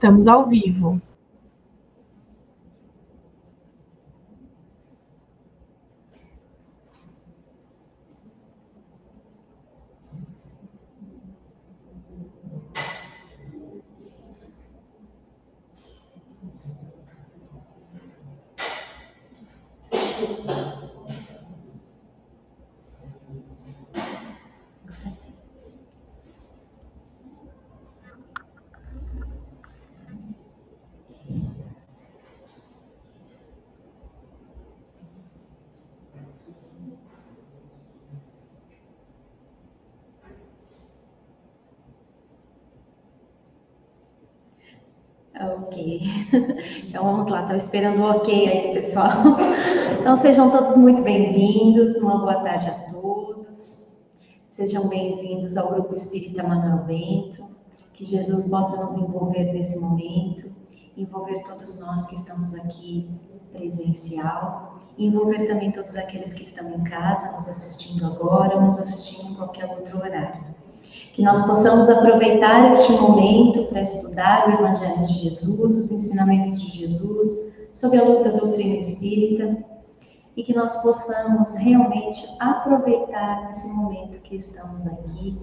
Estamos ao vivo. Ok. Então vamos lá, estava esperando o ok aí, pessoal. Então sejam todos muito bem-vindos, uma boa tarde a todos. Sejam bem-vindos ao Grupo Espírita Manuel Bento. Que Jesus possa nos envolver nesse momento, envolver todos nós que estamos aqui presencial, envolver também todos aqueles que estão em casa, nos assistindo agora, nos assistindo em qualquer outro horário que nós possamos aproveitar este momento para estudar o Evangelho de Jesus, os ensinamentos de Jesus, sob a luz da doutrina espírita, e que nós possamos realmente aproveitar esse momento que estamos aqui,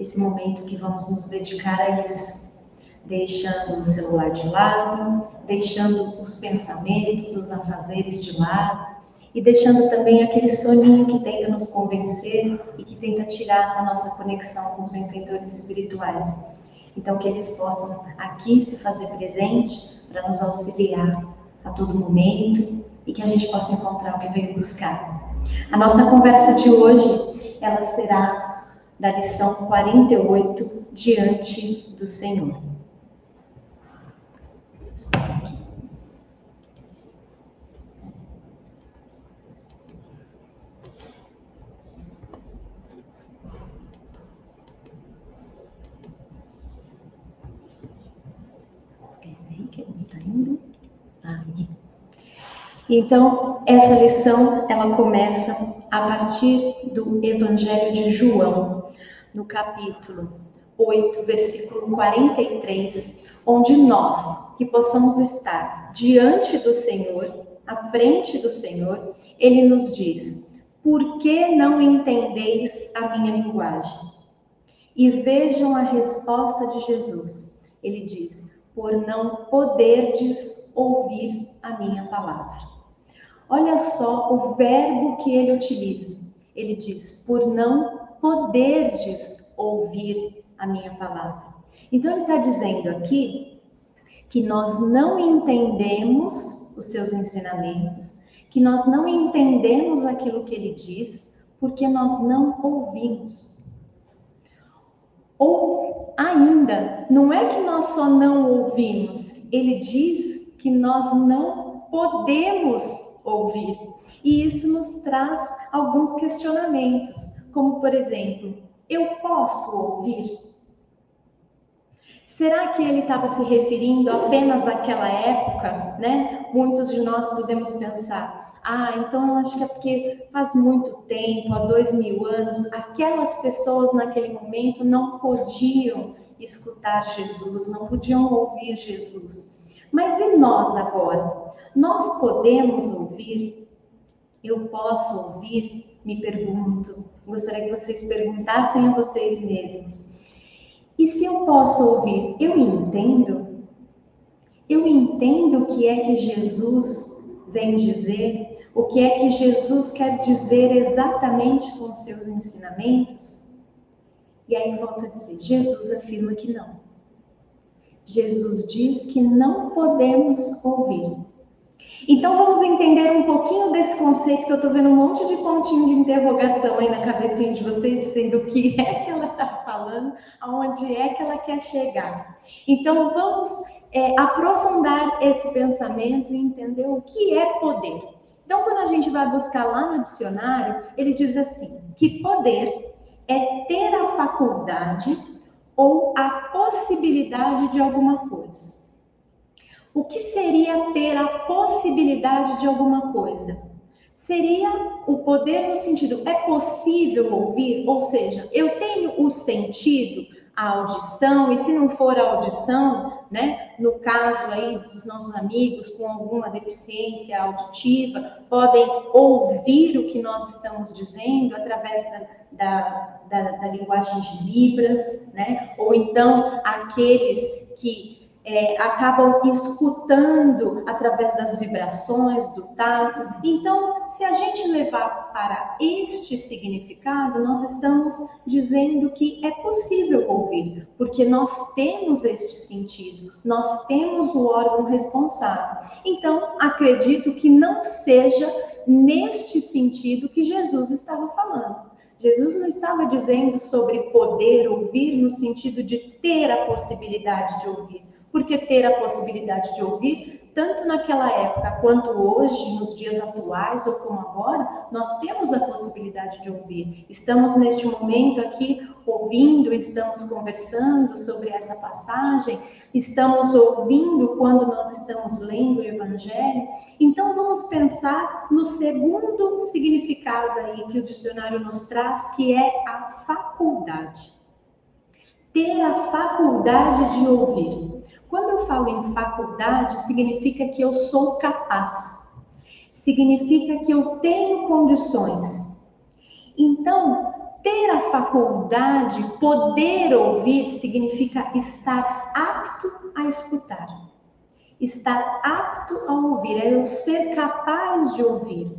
esse momento que vamos nos dedicar a isso, deixando o celular de lado, deixando os pensamentos, os afazeres de lado, e deixando também aquele soninho que tenta nos convencer e que tenta tirar a nossa conexão com os benfeitores espirituais. Então, que eles possam aqui se fazer presente para nos auxiliar a todo momento e que a gente possa encontrar o que veio buscar. A nossa conversa de hoje, ela será da lição 48, Diante do Senhor. Então, essa lição, ela começa a partir do Evangelho de João, no capítulo 8, versículo 43, onde nós, que possamos estar diante do Senhor, à frente do Senhor, ele nos diz: Por que não entendeis a minha linguagem? E vejam a resposta de Jesus. Ele diz: Por não poderdes ouvir a minha palavra. Olha só o verbo que ele utiliza. Ele diz: por não poderdes ouvir a minha palavra. Então ele está dizendo aqui que nós não entendemos os seus ensinamentos, que nós não entendemos aquilo que ele diz, porque nós não ouvimos. Ou ainda, não é que nós só não ouvimos, ele diz que nós não podemos ouvir. E isso nos traz alguns questionamentos, como por exemplo, eu posso ouvir? Será que ele estava se referindo apenas àquela época, né? Muitos de nós podemos pensar, ah, então eu acho que é porque faz muito tempo, há dois mil anos, aquelas pessoas naquele momento não podiam escutar Jesus, não podiam ouvir Jesus. Mas e nós agora? Nós podemos ouvir? Eu posso ouvir? Me pergunto. Gostaria que vocês perguntassem a vocês mesmos. E se eu posso ouvir, eu entendo? Eu entendo o que é que Jesus vem dizer? O que é que Jesus quer dizer exatamente com seus ensinamentos? E aí volto a dizer: Jesus afirma que não. Jesus diz que não podemos ouvir. Então vamos entender um pouquinho desse conceito que eu estou vendo um monte de pontinho de interrogação aí na cabecinha de vocês, dizendo o que é que ela está falando, aonde é que ela quer chegar. Então vamos é, aprofundar esse pensamento e entender o que é poder. Então quando a gente vai buscar lá no dicionário, ele diz assim, que poder é ter a faculdade ou a possibilidade de alguma coisa. O que seria ter a possibilidade de alguma coisa? Seria o poder no sentido, é possível ouvir? Ou seja, eu tenho o sentido a audição, e se não for a audição, né, no caso aí dos nossos amigos com alguma deficiência auditiva, podem ouvir o que nós estamos dizendo através da, da, da, da linguagem de Libras, né, ou então aqueles que é, acabam escutando através das vibrações, do tato. Então, se a gente levar para este significado, nós estamos dizendo que é possível ouvir, porque nós temos este sentido, nós temos o órgão responsável. Então, acredito que não seja neste sentido que Jesus estava falando. Jesus não estava dizendo sobre poder ouvir no sentido de ter a possibilidade de ouvir porque ter a possibilidade de ouvir, tanto naquela época quanto hoje, nos dias atuais ou como agora, nós temos a possibilidade de ouvir. Estamos neste momento aqui ouvindo, estamos conversando sobre essa passagem, estamos ouvindo quando nós estamos lendo o Evangelho. Então vamos pensar no segundo significado aí que o dicionário nos traz, que é a faculdade. Ter a faculdade de ouvir. Quando eu falo em faculdade, significa que eu sou capaz, significa que eu tenho condições. Então, ter a faculdade, poder ouvir, significa estar apto a escutar. Estar apto a ouvir, é eu ser capaz de ouvir.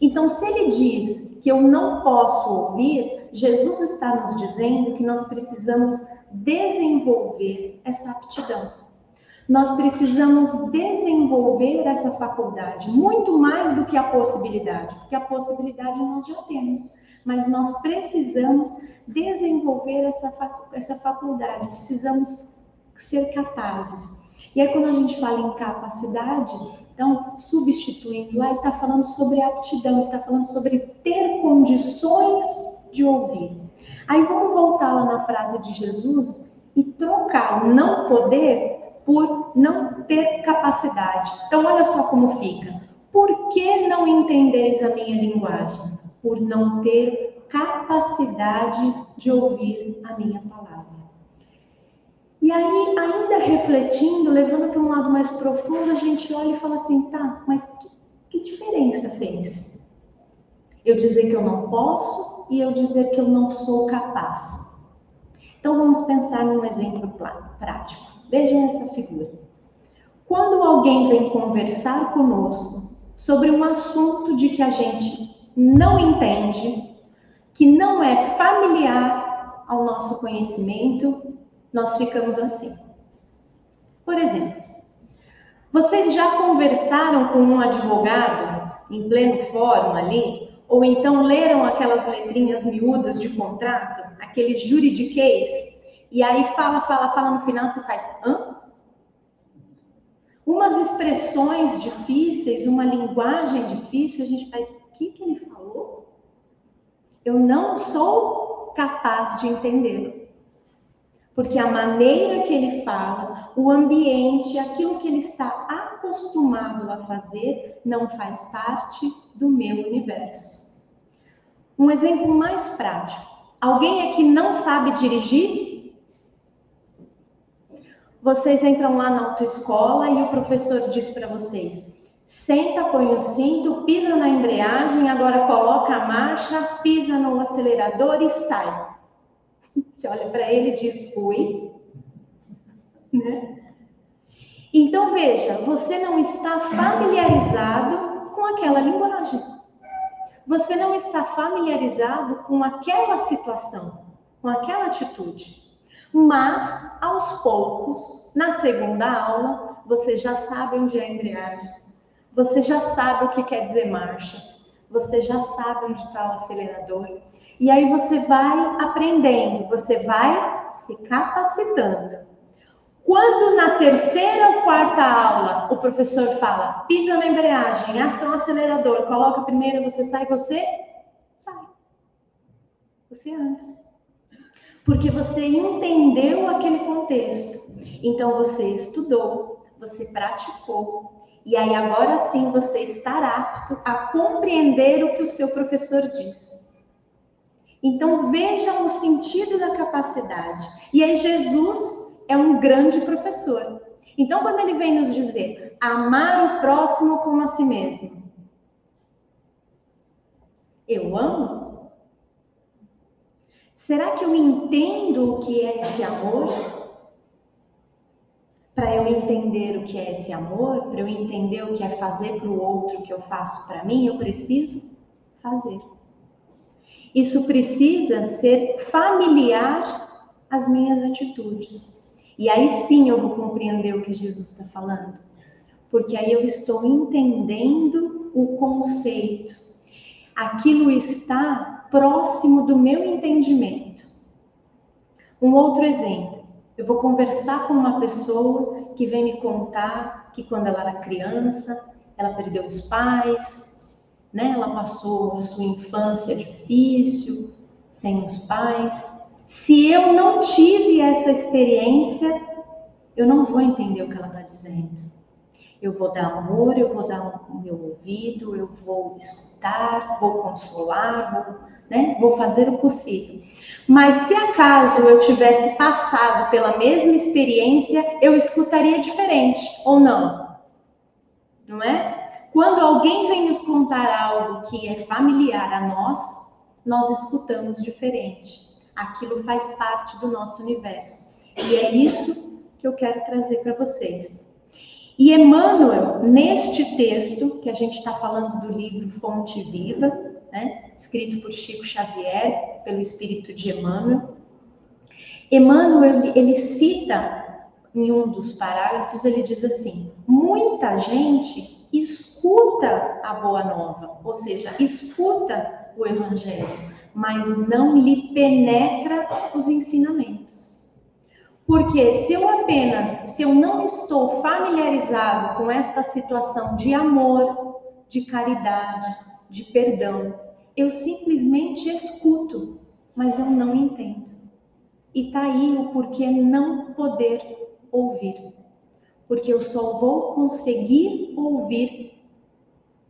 Então, se ele diz que eu não posso ouvir, Jesus está nos dizendo que nós precisamos desenvolver essa aptidão nós precisamos desenvolver essa faculdade, muito mais do que a possibilidade, porque a possibilidade nós já temos, mas nós precisamos desenvolver essa, essa faculdade, precisamos ser capazes. E aí, quando a gente fala em capacidade, então, substituindo lá, ele está falando sobre aptidão, ele está falando sobre ter condições de ouvir. Aí, vamos voltar lá na frase de Jesus e trocar não poder por não ter capacidade. Então, olha só como fica. Por que não entendeis a minha linguagem? Por não ter capacidade de ouvir a minha palavra. E aí, ainda refletindo, levando para um lado mais profundo, a gente olha e fala assim: tá, mas que, que diferença fez? Eu dizer que eu não posso e eu dizer que eu não sou capaz. Então, vamos pensar num exemplo prático. Vejam essa figura. Quando alguém vem conversar conosco sobre um assunto de que a gente não entende, que não é familiar ao nosso conhecimento, nós ficamos assim. Por exemplo, vocês já conversaram com um advogado em pleno fórum ali? Ou então leram aquelas letrinhas miúdas de contrato, aquele juridiquês e aí fala, fala, fala no final, você faz hã? Umas expressões difíceis, uma linguagem difícil, a gente faz, o que, que ele falou? Eu não sou capaz de entendê-lo. Porque a maneira que ele fala, o ambiente, aquilo que ele está acostumado a fazer, não faz parte do meu universo. Um exemplo mais prático. Alguém aqui não sabe dirigir? Vocês entram lá na autoescola e o professor diz para vocês: senta, põe o cinto, pisa na embreagem, agora coloca a marcha, pisa no acelerador e sai. Você olha para ele e diz: fui. Né? Então veja, você não está familiarizado com aquela linguagem. Você não está familiarizado com aquela situação, com aquela atitude. Mas, aos poucos, na segunda aula, você já sabe onde é a embreagem, você já sabe o que quer dizer marcha, você já sabe onde está o acelerador. E aí você vai aprendendo, você vai se capacitando. Quando na terceira ou quarta aula o professor fala, pisa na embreagem, ação acelerador, coloca primeiro, você sai, você sai. Você anda porque você entendeu aquele contexto. Então você estudou, você praticou, e aí agora sim você está apto a compreender o que o seu professor diz. Então vejam o sentido da capacidade. E aí Jesus é um grande professor. Então quando ele vem nos dizer amar o próximo como a si mesmo, eu amo? Será que eu entendo o que é esse amor? Para eu entender o que é esse amor, para eu entender o que é fazer para o outro o que eu faço para mim, eu preciso fazer. Isso precisa ser familiar às minhas atitudes. E aí sim eu vou compreender o que Jesus está falando. Porque aí eu estou entendendo o conceito. Aquilo está próximo do meu entendimento. Um outro exemplo. Eu vou conversar com uma pessoa que vem me contar que quando ela era criança, ela perdeu os pais, né? Ela passou a sua infância difícil, sem os pais. Se eu não tive essa experiência, eu não vou entender o que ela está dizendo. Eu vou dar amor, eu vou dar o meu ouvido, eu vou escutar, vou consolar, vou, né? vou fazer o possível. Mas se acaso eu tivesse passado pela mesma experiência, eu escutaria diferente, ou não? Não é? Quando alguém vem nos contar algo que é familiar a nós, nós escutamos diferente. Aquilo faz parte do nosso universo. E é isso que eu quero trazer para vocês. E Emmanuel, neste texto, que a gente está falando do livro Fonte Viva, né, escrito por Chico Xavier, pelo espírito de Emmanuel, Emmanuel, ele, cita em um dos parágrafos, ele diz assim: muita gente escuta a boa nova, ou seja, escuta o evangelho, mas não lhe penetra os ensinamentos. Porque se eu apenas, se eu não estou familiarizado com esta situação de amor, de caridade, de perdão, eu simplesmente escuto, mas eu não entendo. E tá aí o porquê não poder ouvir. Porque eu só vou conseguir ouvir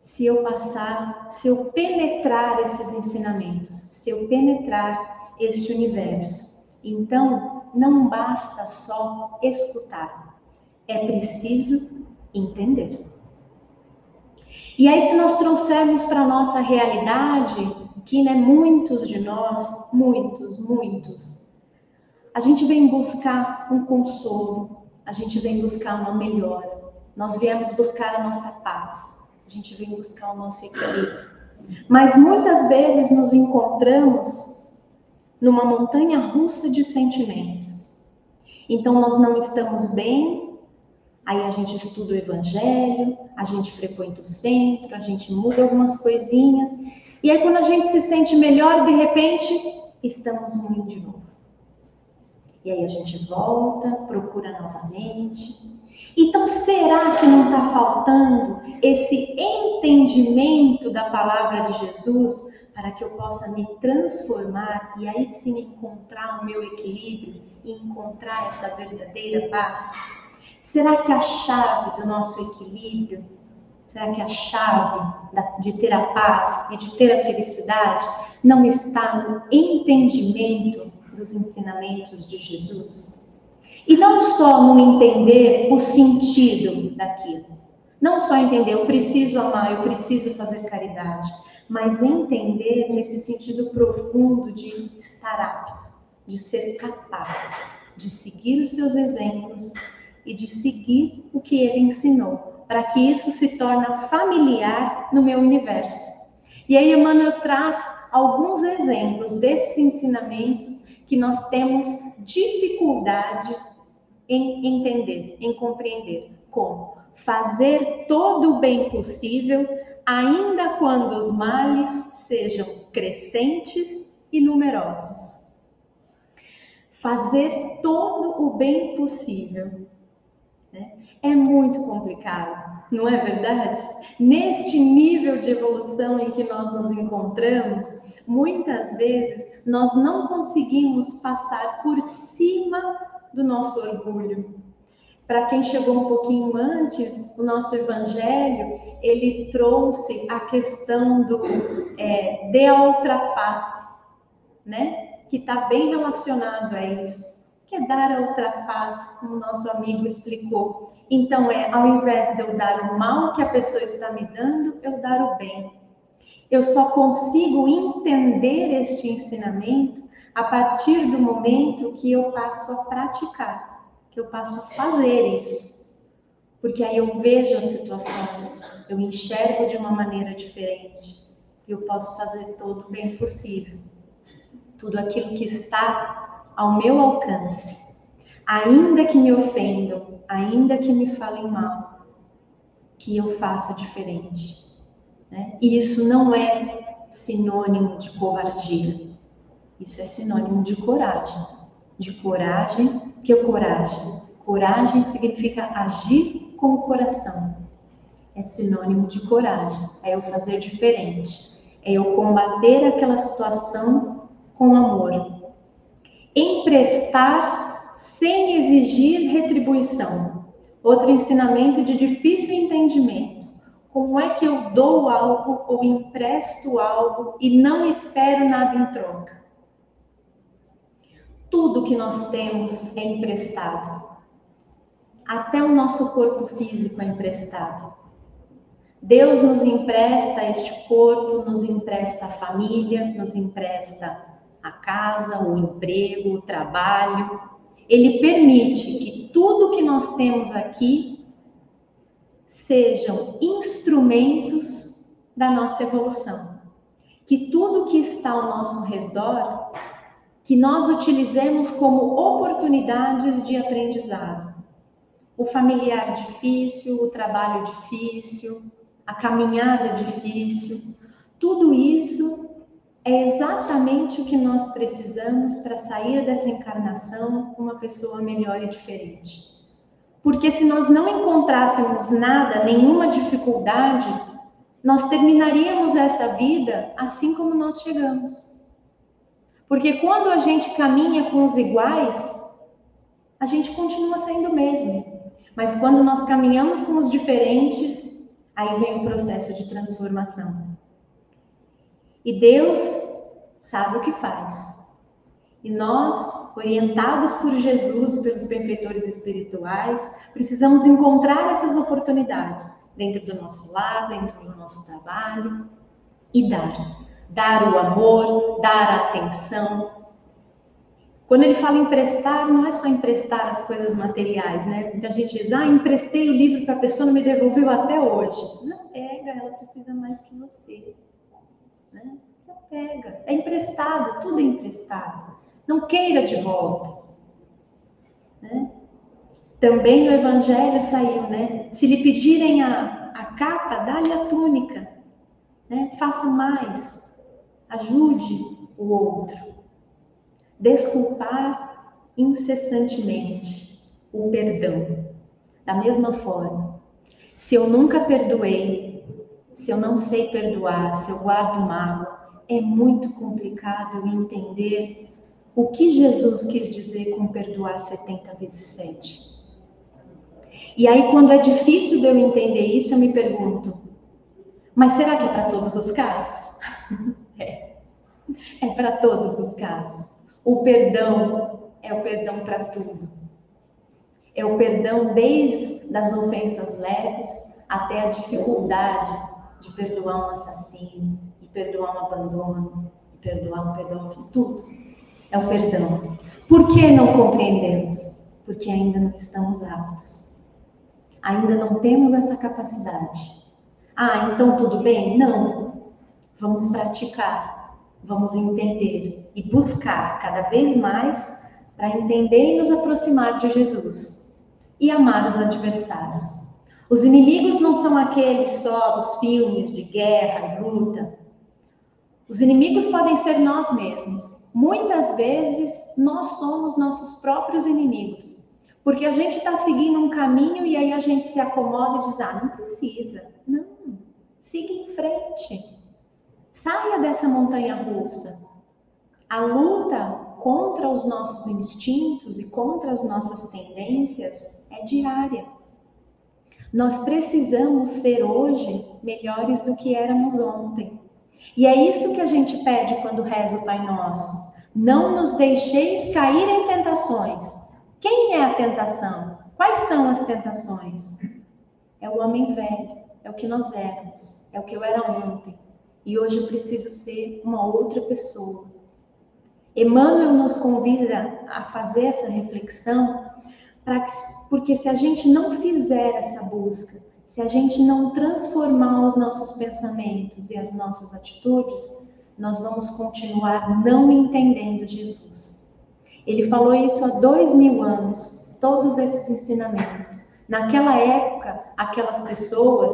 se eu passar, se eu penetrar esses ensinamentos, se eu penetrar este universo. Então, não basta só escutar, é preciso entender. E aí, se nós trouxermos para a nossa realidade, que né, muitos de nós, muitos, muitos, a gente vem buscar um consolo, a gente vem buscar uma melhora, nós viemos buscar a nossa paz a gente vem buscar o nosso equilíbrio. Mas muitas vezes nos encontramos numa montanha russa de sentimentos. Então nós não estamos bem, aí a gente estuda o evangelho, a gente frequenta o centro, a gente muda algumas coisinhas, e aí quando a gente se sente melhor, de repente, estamos ruim de novo. E aí a gente volta, procura novamente, então, será que não está faltando esse entendimento da palavra de Jesus para que eu possa me transformar e aí sim encontrar o meu equilíbrio e encontrar essa verdadeira paz? Será que a chave do nosso equilíbrio, será que a chave de ter a paz e de ter a felicidade não está no entendimento dos ensinamentos de Jesus? E não só no entender o sentido daquilo. Não só entender, eu preciso amar, eu preciso fazer caridade, mas entender nesse sentido profundo de estar apto, de ser capaz, de seguir os seus exemplos e de seguir o que ele ensinou, para que isso se torne familiar no meu universo. E aí Emmanuel traz alguns exemplos desses ensinamentos que nós temos dificuldade em entender, em compreender como fazer todo o bem possível, ainda quando os males sejam crescentes e numerosos. Fazer todo o bem possível? É muito complicado, não é verdade? Neste nível de evolução em que nós nos encontramos, muitas vezes nós não conseguimos passar por cima do nosso orgulho. Para quem chegou um pouquinho antes, o nosso evangelho ele trouxe a questão do é, de outra face, né? Que está bem relacionado a isso, que é dar a outra face, como nosso amigo explicou. Então é, ao invés de eu dar o mal que a pessoa está me dando, eu dar o bem. Eu só consigo entender este ensinamento a partir do momento que eu passo a praticar, que eu passo a fazer isso. Porque aí eu vejo as situações, eu enxergo de uma maneira diferente. E eu posso fazer todo o bem possível. Tudo aquilo que está ao meu alcance. Ainda que me ofendam, ainda que me falem mal, que eu faça diferente. Né? E isso não é sinônimo de covardia. Isso é sinônimo de coragem. De coragem, que é coragem? Coragem significa agir com o coração. É sinônimo de coragem, é eu fazer diferente, é eu combater aquela situação com amor. Emprestar sem exigir retribuição. Outro ensinamento de difícil entendimento. Como é que eu dou algo ou empresto algo e não espero nada em troca? Tudo que nós temos é emprestado. Até o nosso corpo físico é emprestado. Deus nos empresta este corpo, nos empresta a família, nos empresta a casa, o emprego, o trabalho. Ele permite que tudo que nós temos aqui sejam instrumentos da nossa evolução. Que tudo que está ao nosso redor, que nós utilizemos como oportunidades de aprendizado o familiar difícil, o trabalho difícil, a caminhada difícil, tudo isso é exatamente o que nós precisamos para sair dessa encarnação uma pessoa melhor e diferente. Porque se nós não encontrássemos nada, nenhuma dificuldade, nós terminaríamos essa vida assim como nós chegamos. Porque quando a gente caminha com os iguais, a gente continua sendo o mesmo. Mas quando nós caminhamos com os diferentes, aí vem o processo de transformação. E Deus sabe o que faz. E nós, orientados por Jesus, pelos benfeitores espirituais, precisamos encontrar essas oportunidades dentro do nosso lar, dentro do nosso trabalho e dar. Dar o amor, dar a atenção, quando ele fala emprestar, não é só emprestar as coisas materiais, né? Muita gente diz, ah, emprestei o livro para a pessoa, não me devolveu até hoje. Não pega, ela precisa mais que você. Né? Você pega. É emprestado, tudo é emprestado. Não queira de volta. Né? Também no Evangelho saiu, né? Se lhe pedirem a, a capa, dá-lhe a túnica. Né? Faça mais. Ajude o outro desculpar incessantemente o perdão. Da mesma forma, se eu nunca perdoei, se eu não sei perdoar, se eu guardo mágoa, é muito complicado entender o que Jesus quis dizer com perdoar 70 vezes 7. E aí, quando é difícil de eu entender isso, eu me pergunto: mas será que é para todos os casos? é. É para todos os casos. O perdão é o perdão para tudo. É o perdão desde as ofensas leves até a dificuldade de perdoar um assassino, de perdoar um abandono, de perdoar um pedófilo, tudo. É o perdão. Por que não compreendemos? Porque ainda não estamos aptos. Ainda não temos essa capacidade. Ah, então tudo bem? Não. Vamos praticar vamos entender e buscar cada vez mais para entender e nos aproximar de Jesus e amar os adversários. Os inimigos não são aqueles só dos filmes de guerra e luta. Os inimigos podem ser nós mesmos. Muitas vezes nós somos nossos próprios inimigos. Porque a gente está seguindo um caminho e aí a gente se acomoda e diz: ah, não precisa. Não, siga em frente. Saia dessa montanha russa. A luta contra os nossos instintos e contra as nossas tendências é diária. Nós precisamos ser hoje melhores do que éramos ontem. E é isso que a gente pede quando reza o Pai Nosso. Não nos deixeis cair em tentações. Quem é a tentação? Quais são as tentações? É o homem velho, é o que nós éramos, é o que eu era ontem. E hoje eu preciso ser uma outra pessoa. Emmanuel nos convida a fazer essa reflexão, porque se a gente não fizer essa busca, se a gente não transformar os nossos pensamentos e as nossas atitudes, nós vamos continuar não entendendo Jesus. Ele falou isso há dois mil anos, todos esses ensinamentos. Naquela época, aquelas pessoas,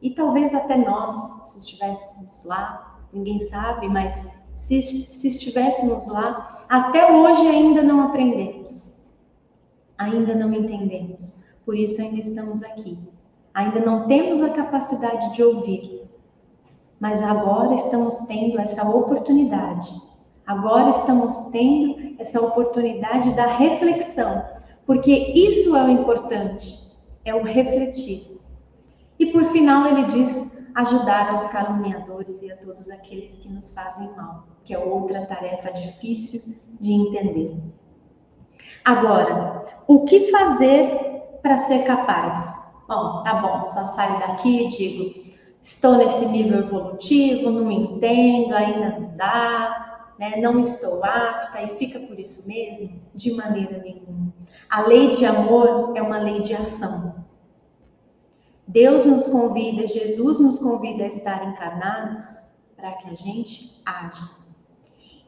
e talvez até nós, se estivéssemos lá, ninguém sabe, mas se, se estivéssemos lá, até hoje ainda não aprendemos, ainda não entendemos. Por isso ainda estamos aqui. Ainda não temos a capacidade de ouvir, mas agora estamos tendo essa oportunidade. Agora estamos tendo essa oportunidade da reflexão, porque isso é o importante, é o refletir. E por final ele diz ajudar aos caluniadores e a todos aqueles que nos fazem mal, que é outra tarefa difícil de entender. Agora, o que fazer para ser capaz? Bom, tá bom, só saio daqui e digo, estou nesse nível evolutivo, não entendo, ainda não dá, né? não estou apta e fica por isso mesmo? De maneira nenhuma. A lei de amor é uma lei de ação. Deus nos convida, Jesus nos convida a estar encarnados para que a gente age.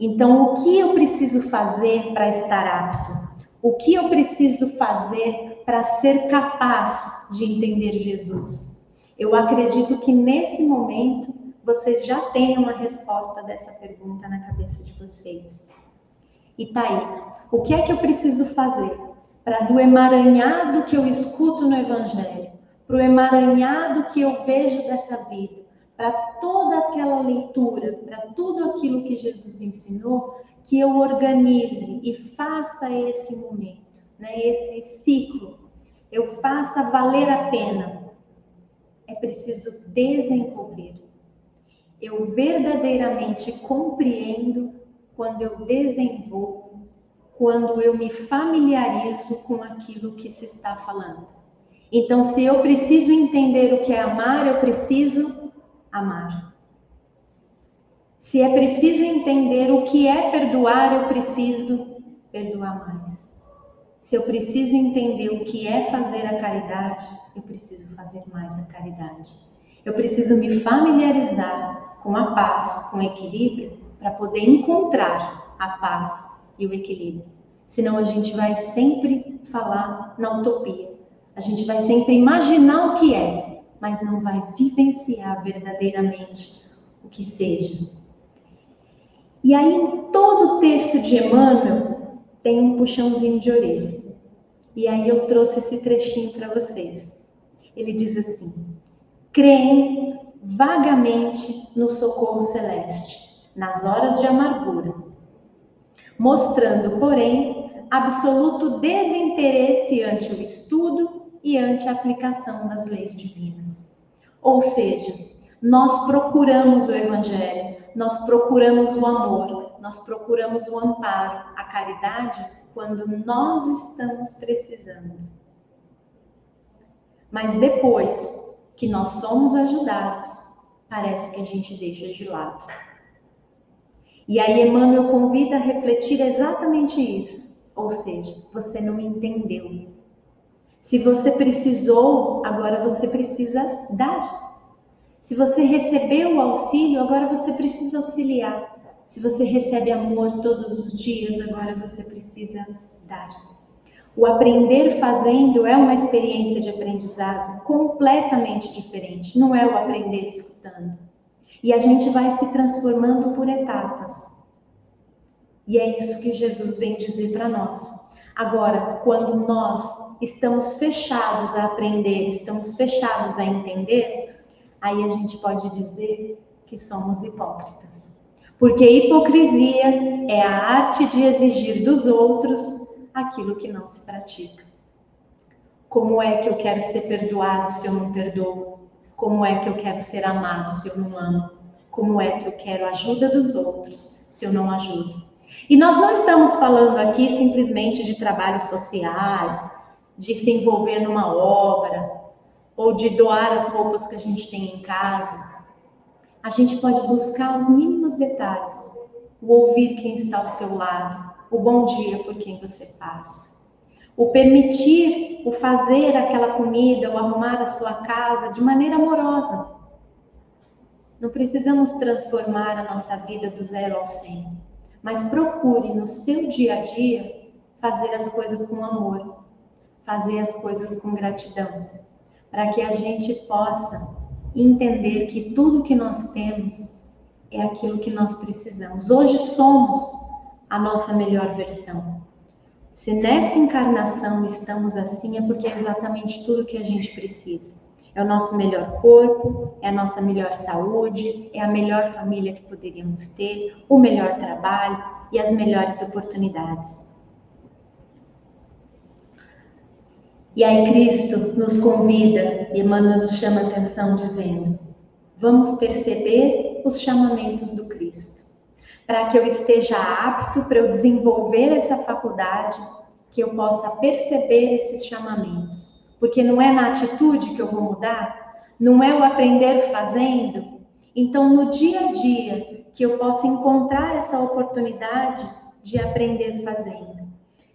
Então, o que eu preciso fazer para estar apto? O que eu preciso fazer para ser capaz de entender Jesus? Eu acredito que nesse momento vocês já têm uma resposta dessa pergunta na cabeça de vocês. E tá aí. O que é que eu preciso fazer para do emaranhado que eu escuto no Evangelho, para o emaranhado que eu vejo dessa vida, para toda aquela leitura, para tudo aquilo que Jesus ensinou, que eu organize e faça esse momento, né, esse ciclo, eu faça valer a pena. É preciso desenvolver. Eu verdadeiramente compreendo quando eu desenvolvo, quando eu me familiarizo com aquilo que se está falando. Então, se eu preciso entender o que é amar, eu preciso amar. Se é preciso entender o que é perdoar, eu preciso perdoar mais. Se eu preciso entender o que é fazer a caridade, eu preciso fazer mais a caridade. Eu preciso me familiarizar com a paz, com o equilíbrio, para poder encontrar a paz e o equilíbrio. Senão a gente vai sempre falar na utopia. A gente vai sempre imaginar o que é, mas não vai vivenciar verdadeiramente o que seja. E aí, em todo o texto de Emmanuel, tem um puxãozinho de orelha. E aí eu trouxe esse trechinho para vocês. Ele diz assim: creem vagamente no socorro celeste, nas horas de amargura, mostrando, porém, absoluto desinteresse ante o estudo e ante a aplicação das leis divinas. Ou seja, nós procuramos o Evangelho, nós procuramos o amor, nós procuramos o amparo, a caridade, quando nós estamos precisando. Mas depois que nós somos ajudados, parece que a gente deixa de lado. E aí Emmanuel convida a refletir exatamente isso. Ou seja, você não entendeu. Se você precisou, agora você precisa dar. Se você recebeu o auxílio, agora você precisa auxiliar. Se você recebe amor todos os dias, agora você precisa dar. O aprender fazendo é uma experiência de aprendizado completamente diferente, não é o aprender escutando. E a gente vai se transformando por etapas. E é isso que Jesus vem dizer para nós. Agora, quando nós estamos fechados a aprender, estamos fechados a entender, aí a gente pode dizer que somos hipócritas. Porque hipocrisia é a arte de exigir dos outros aquilo que não se pratica. Como é que eu quero ser perdoado se eu não perdoo? Como é que eu quero ser amado se eu não amo? Como é que eu quero a ajuda dos outros se eu não ajudo? E nós não estamos falando aqui simplesmente de trabalhos sociais, de se envolver numa obra, ou de doar as roupas que a gente tem em casa. A gente pode buscar os mínimos detalhes, o ouvir quem está ao seu lado, o bom dia por quem você passa, o permitir, o fazer aquela comida, o arrumar a sua casa de maneira amorosa. Não precisamos transformar a nossa vida do zero ao cem, mas procure no seu dia a dia fazer as coisas com amor, fazer as coisas com gratidão para que a gente possa entender que tudo que nós temos é aquilo que nós precisamos. Hoje somos a nossa melhor versão. Se nessa encarnação estamos assim, é porque é exatamente tudo que a gente precisa. É o nosso melhor corpo, é a nossa melhor saúde, é a melhor família que poderíamos ter, o melhor trabalho e as melhores oportunidades. E aí Cristo nos convida e Emmanuel nos chama a atenção dizendo: vamos perceber os chamamentos do Cristo, para que eu esteja apto para eu desenvolver essa faculdade, que eu possa perceber esses chamamentos, porque não é na atitude que eu vou mudar, não é o aprender fazendo. Então, no dia a dia, que eu possa encontrar essa oportunidade de aprender fazendo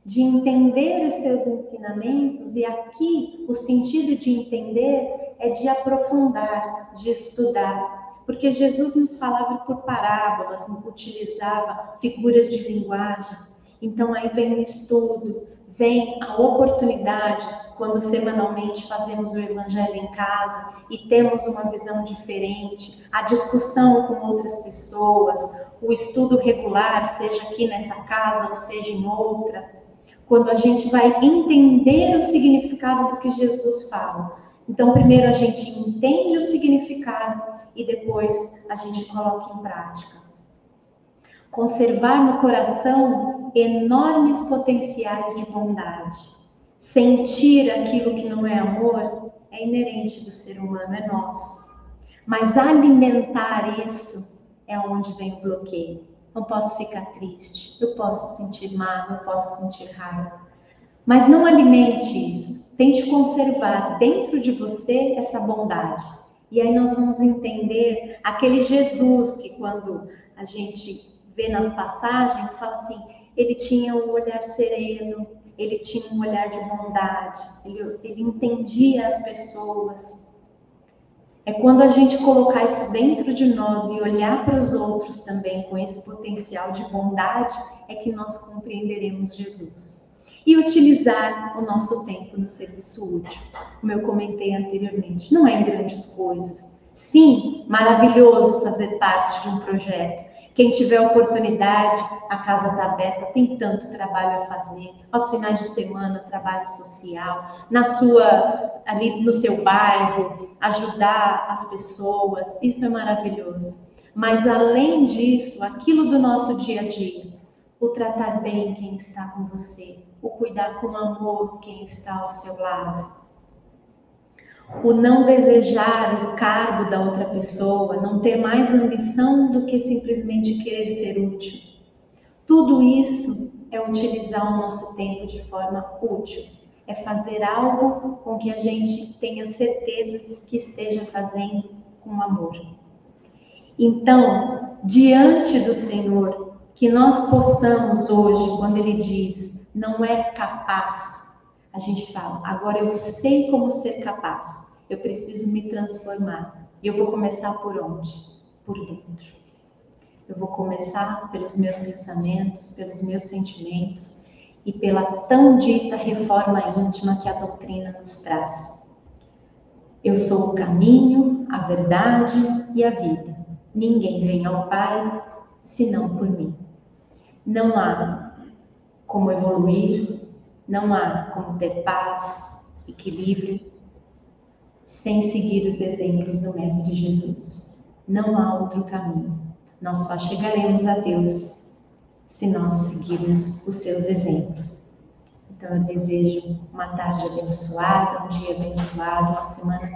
de entender os seus ensinamentos, e aqui o sentido de entender é de aprofundar, de estudar, porque Jesus nos falava por parábolas, utilizava figuras de linguagem. Então aí vem o estudo, vem a oportunidade quando semanalmente fazemos o evangelho em casa e temos uma visão diferente, a discussão com outras pessoas, o estudo regular, seja aqui nessa casa ou seja em outra, quando a gente vai entender o significado do que Jesus fala. Então, primeiro a gente entende o significado e depois a gente coloca em prática. Conservar no coração enormes potenciais de bondade. Sentir aquilo que não é amor é inerente do ser humano, é nosso. Mas alimentar isso é onde vem o bloqueio. Não posso ficar triste, eu posso sentir mal, eu posso sentir raiva. Mas não alimente isso. Tente conservar dentro de você essa bondade. E aí nós vamos entender aquele Jesus que quando a gente vê nas passagens, fala assim, ele tinha um olhar sereno, ele tinha um olhar de bondade, ele, ele entendia as pessoas, é quando a gente colocar isso dentro de nós e olhar para os outros também com esse potencial de bondade, é que nós compreenderemos Jesus. E utilizar o nosso tempo no serviço útil, como eu comentei anteriormente, não é em grandes coisas. Sim, maravilhoso fazer parte de um projeto, quem tiver oportunidade, a casa está aberta, tem tanto trabalho a fazer. Aos finais de semana, trabalho social, na sua ali no seu bairro, ajudar as pessoas, isso é maravilhoso. Mas além disso, aquilo do nosso dia a dia, o tratar bem quem está com você, o cuidar com amor quem está ao seu lado, o não desejar o cargo da outra pessoa, não ter mais ambição do que simplesmente querer ser útil. Tudo isso é utilizar o nosso tempo de forma útil, é fazer algo com que a gente tenha certeza que esteja fazendo com amor. Então, diante do Senhor, que nós possamos hoje, quando Ele diz, não é capaz, a gente fala, agora eu sei como ser capaz, eu preciso me transformar. E eu vou começar por onde? Por dentro. Eu vou começar pelos meus pensamentos, pelos meus sentimentos e pela tão dita reforma íntima que a doutrina nos traz. Eu sou o caminho, a verdade e a vida. Ninguém vem ao Pai senão por mim. Não há como evoluir, não há como ter paz, equilíbrio, sem seguir os exemplos do Mestre Jesus. Não há outro caminho. Nós só chegaremos a Deus se nós seguirmos os seus exemplos. Então eu desejo uma tarde abençoada, um dia abençoado, uma semana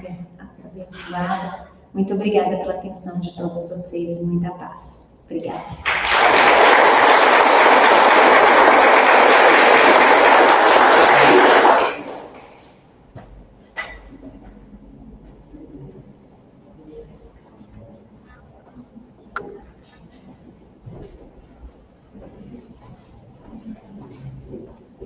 abençoada. Muito obrigada pela atenção de todos vocês e muita paz. Obrigada.